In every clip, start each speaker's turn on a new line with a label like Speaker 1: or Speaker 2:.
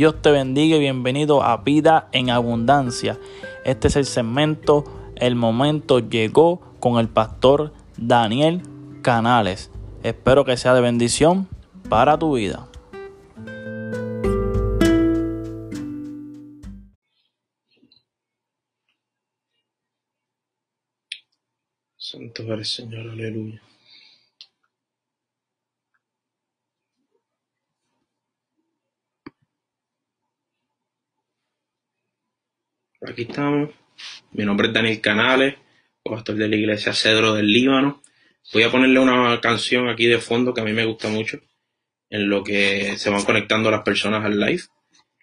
Speaker 1: Dios te bendiga y bienvenido a Vida en Abundancia. Este es el segmento El momento llegó con el pastor Daniel Canales. Espero que sea de bendición para tu vida.
Speaker 2: Santo eres Señor, aleluya. Aquí estamos. Mi nombre es Daniel Canales, pastor de la iglesia Cedro del Líbano. Voy a ponerle una canción aquí de fondo que a mí me gusta mucho, en lo que se van conectando las personas al live.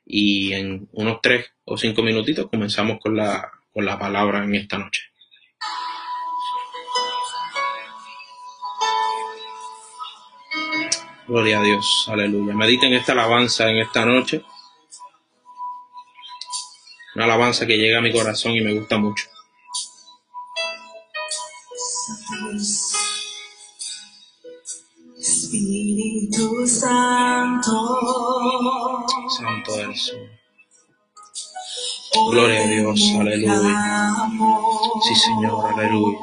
Speaker 2: Y en unos tres o cinco minutitos comenzamos con la, con la palabra en esta noche. Gloria a Dios, aleluya. Mediten esta alabanza en esta noche. Una alabanza que llega a mi corazón y me gusta mucho.
Speaker 3: Espíritu Santo.
Speaker 2: Santo eres Señor. Gloria a Dios, aleluya. Sí, Señor, aleluya.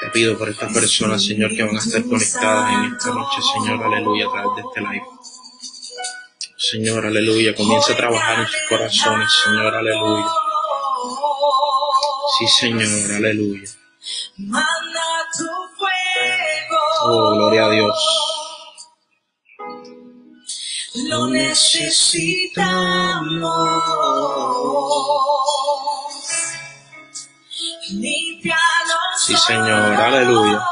Speaker 2: Te pido por estas personas, Señor, que van a estar conectadas en esta noche, Señor, aleluya, a través de este live. Señor, aleluya, comienza a trabajar en sus corazones, Señor, aleluya. Sí, Señor, aleluya.
Speaker 3: Manda tu fuego.
Speaker 2: Oh, gloria a Dios.
Speaker 3: Lo necesitamos.
Speaker 2: Sí, Señor, aleluya.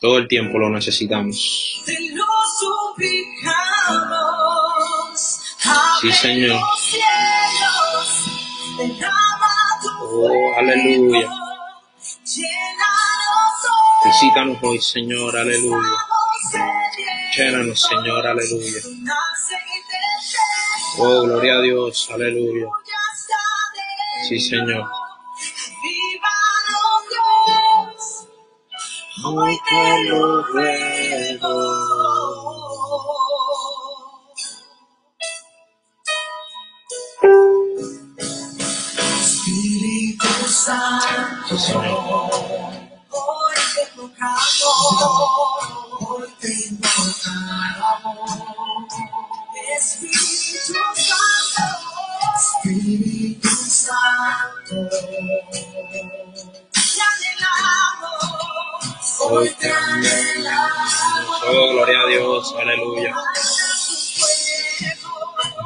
Speaker 2: Todo el tiempo lo necesitamos. Sí, Señor. Oh, aleluya. Visítanos hoy, Señor, aleluya. Llénanos, Señor, aleluya. Oh, gloria a Dios, aleluya. Sí, Señor.
Speaker 3: Hoy te lo ruego. Santo,
Speaker 2: Sí, Señor.
Speaker 3: hoy te invocamos, hoy te invocamos. Espíritu Santo, Espíritu Santo, te anhelamos, hoy te anhelamos.
Speaker 2: Oh, gloria a Dios, aleluya.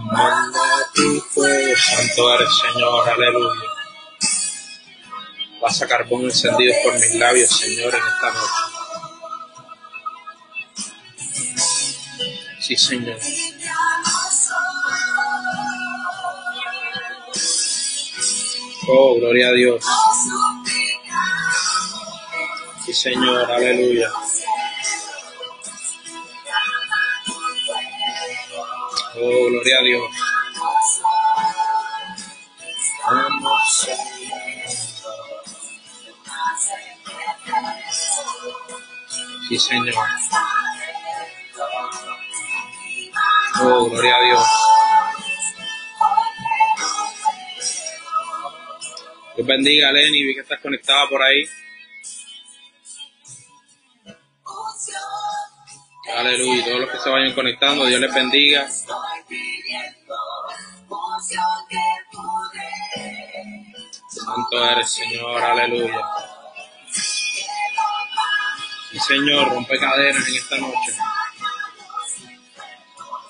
Speaker 3: Manda tu fuego,
Speaker 2: Santo eres, Señor, aleluya. Vas a carbón encendido por mis labios, Señor, en esta noche. Sí, Señor. Oh, gloria a Dios. Sí, Señor, aleluya. Oh, gloria a Dios. Vamos. Sí. Oh, gloria a Dios. Dios bendiga Lenny, vi que estás conectada por ahí. Aleluya. Todos los que se vayan conectando, Dios les bendiga. Santo eres, Señor, aleluya. Sí, Señor, rompe cadenas en esta noche.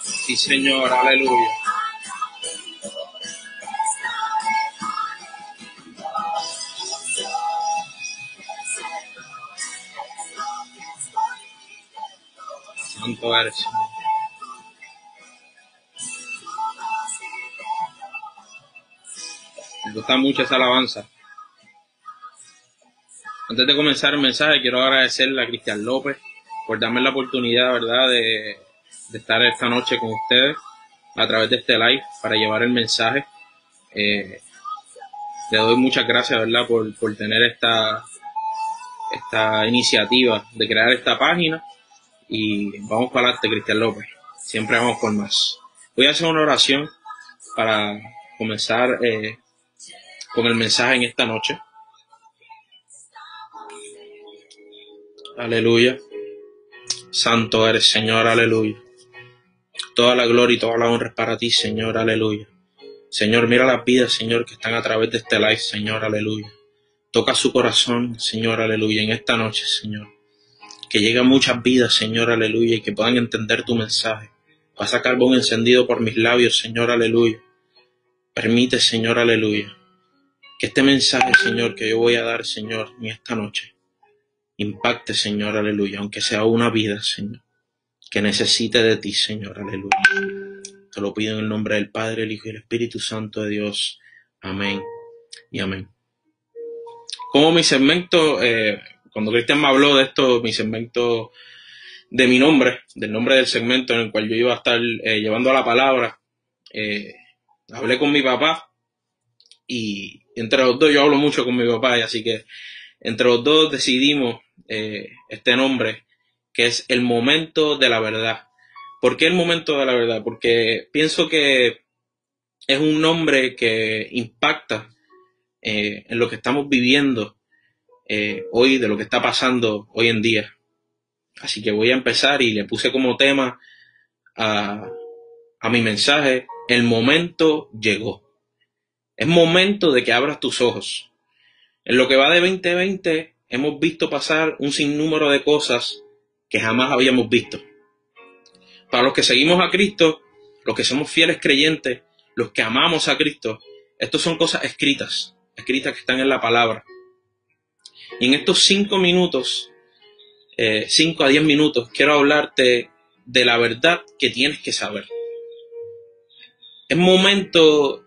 Speaker 2: Sí, Señor, aleluya. Santo eres. Me gusta mucho esa alabanza. Antes de comenzar el mensaje, quiero agradecerle a Cristian López por darme la oportunidad, ¿verdad?, de, estar esta noche con ustedes a través de este live para llevar el mensaje. Eh, le doy muchas gracias, ¿verdad?, por, por tener esta, esta iniciativa de crear esta página. Y vamos para adelante, Cristian López. Siempre vamos por más. Voy a hacer una oración para comenzar eh, con el mensaje en esta noche. Aleluya. Santo eres, Señor, aleluya. Toda la gloria y toda la honra es para ti, Señor, aleluya. Señor, mira las vidas, Señor, que están a través de este live, Señor, aleluya. Toca su corazón, Señor, aleluya, en esta noche, Señor. Que lleguen muchas vidas, Señor, aleluya, y que puedan entender tu mensaje. Pasa carbón encendido por mis labios, Señor, aleluya. Permite, Señor, aleluya, que este mensaje, Señor, que yo voy a dar, Señor, en esta noche, impacte, Señor, aleluya, aunque sea una vida, Señor, que necesite de ti, Señor, aleluya. Te lo pido en el nombre del Padre, el Hijo y el Espíritu Santo de Dios. Amén y amén. Como mi segmento, eh, cuando Cristian me habló de esto, mi segmento de mi nombre, del nombre del segmento en el cual yo iba a estar eh, llevando la palabra, eh, hablé con mi papá y entre los dos yo hablo mucho con mi papá y así que entre los dos decidimos eh, este nombre, que es el momento de la verdad. ¿Por qué el momento de la verdad? Porque pienso que es un nombre que impacta eh, en lo que estamos viviendo eh, hoy, de lo que está pasando hoy en día. Así que voy a empezar y le puse como tema a, a mi mensaje, el momento llegó. Es momento de que abras tus ojos. En lo que va de 2020 hemos visto pasar un sinnúmero de cosas que jamás habíamos visto. Para los que seguimos a Cristo, los que somos fieles creyentes, los que amamos a Cristo, estos son cosas escritas, escritas que están en la palabra. Y en estos cinco minutos, eh, cinco a diez minutos, quiero hablarte de la verdad que tienes que saber. Es momento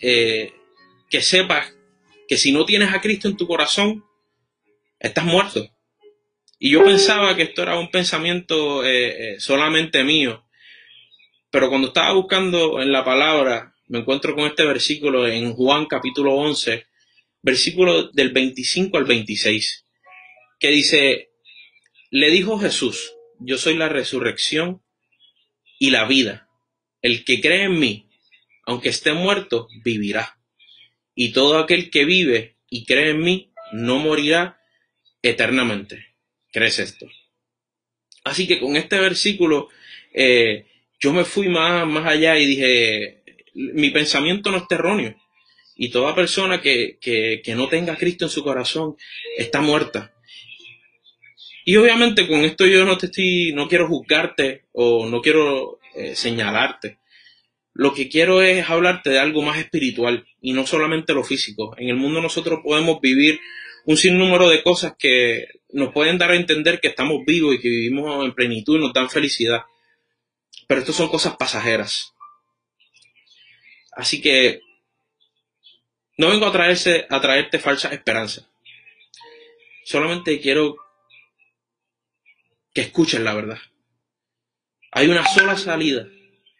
Speaker 2: eh, que sepas que si no tienes a Cristo en tu corazón, estás muerto. Y yo pensaba que esto era un pensamiento eh, eh, solamente mío. Pero cuando estaba buscando en la palabra, me encuentro con este versículo en Juan capítulo 11, versículo del 25 al 26, que dice, le dijo Jesús, yo soy la resurrección y la vida. El que cree en mí, aunque esté muerto, vivirá. Y todo aquel que vive y cree en mí, no morirá eternamente. ¿Crees esto? Así que con este versículo eh, yo me fui más, más allá y dije, mi pensamiento no es erróneo. Y toda persona que, que, que no tenga Cristo en su corazón está muerta. Y obviamente con esto yo no te estoy, no quiero juzgarte o no quiero eh, señalarte. Lo que quiero es hablarte de algo más espiritual y no solamente lo físico. En el mundo nosotros podemos vivir un sinnúmero de cosas que nos pueden dar a entender que estamos vivos y que vivimos en plenitud y nos dan felicidad. Pero esto son cosas pasajeras. Así que no vengo a, traerse, a traerte falsa esperanza. Solamente quiero que escuchen la verdad. Hay una sola salida,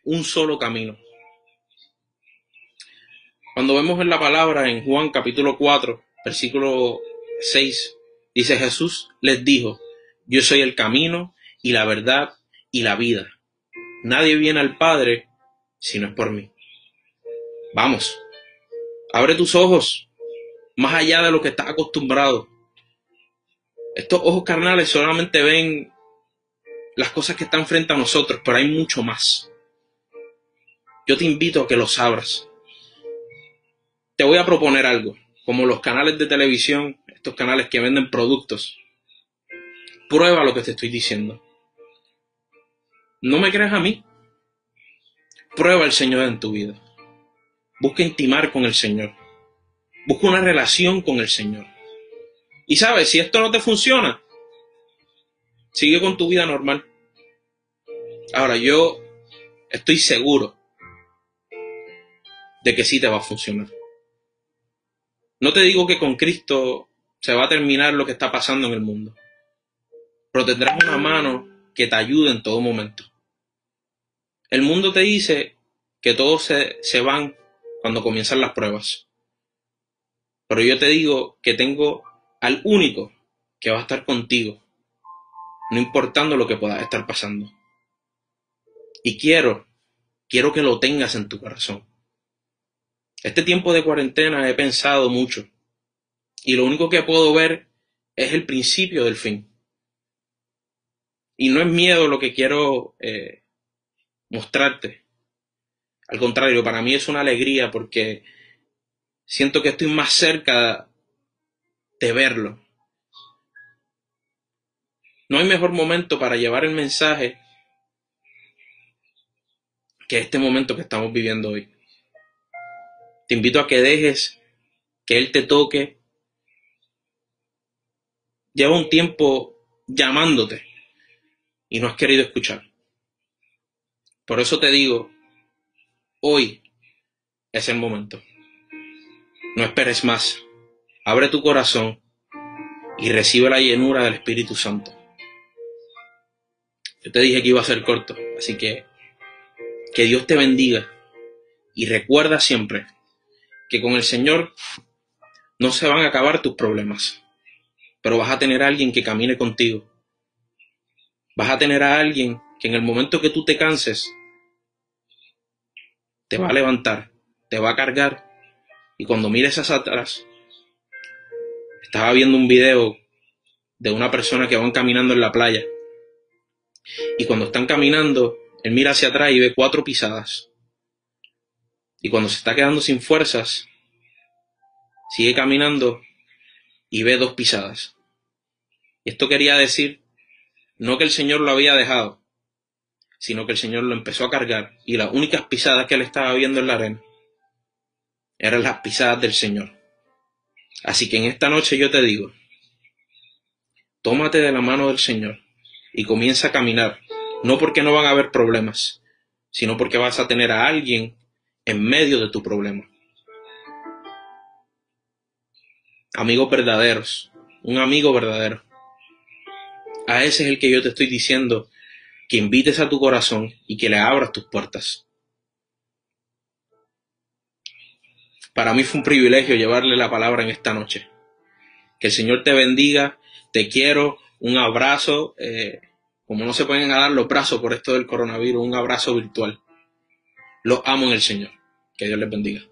Speaker 2: un solo camino. Cuando vemos en la palabra en Juan capítulo 4, versículo 6, dice Jesús les dijo, yo soy el camino y la verdad y la vida. Nadie viene al Padre si no es por mí. Vamos, abre tus ojos más allá de lo que estás acostumbrado. Estos ojos carnales solamente ven las cosas que están frente a nosotros, pero hay mucho más. Yo te invito a que los abras. Te voy a proponer algo, como los canales de televisión, estos canales que venden productos. Prueba lo que te estoy diciendo. No me creas a mí. Prueba al Señor en tu vida. Busca intimar con el Señor. Busca una relación con el Señor. Y sabes, si esto no te funciona, sigue con tu vida normal. Ahora, yo estoy seguro de que sí te va a funcionar. No te digo que con Cristo se va a terminar lo que está pasando en el mundo, pero tendrás una mano que te ayude en todo momento. El mundo te dice que todos se, se van cuando comienzan las pruebas, pero yo te digo que tengo al único que va a estar contigo, no importando lo que pueda estar pasando. Y quiero, quiero que lo tengas en tu corazón. Este tiempo de cuarentena he pensado mucho y lo único que puedo ver es el principio del fin. Y no es miedo lo que quiero eh, mostrarte. Al contrario, para mí es una alegría porque siento que estoy más cerca de verlo. No hay mejor momento para llevar el mensaje que este momento que estamos viviendo hoy. Te invito a que dejes que Él te toque. Lleva un tiempo llamándote y no has querido escuchar. Por eso te digo, hoy es el momento. No esperes más. Abre tu corazón y recibe la llenura del Espíritu Santo. Yo te dije que iba a ser corto, así que que Dios te bendiga y recuerda siempre que con el Señor no se van a acabar tus problemas, pero vas a tener a alguien que camine contigo. Vas a tener a alguien que en el momento que tú te canses, te va a levantar, te va a cargar y cuando mires hacia atrás, estaba viendo un video de una persona que van caminando en la playa y cuando están caminando, él mira hacia atrás y ve cuatro pisadas. Y cuando se está quedando sin fuerzas, sigue caminando y ve dos pisadas. Esto quería decir no que el Señor lo había dejado, sino que el Señor lo empezó a cargar y las únicas pisadas que él estaba viendo en la arena eran las pisadas del Señor. Así que en esta noche yo te digo, tómate de la mano del Señor y comienza a caminar, no porque no van a haber problemas, sino porque vas a tener a alguien en medio de tu problema. Amigos verdaderos, un amigo verdadero. A ese es el que yo te estoy diciendo que invites a tu corazón y que le abras tus puertas. Para mí fue un privilegio llevarle la palabra en esta noche. Que el Señor te bendiga, te quiero, un abrazo, eh, como no se pueden dar los brazos por esto del coronavirus, un abrazo virtual. Los amo en el Señor. Que Dios les bendiga.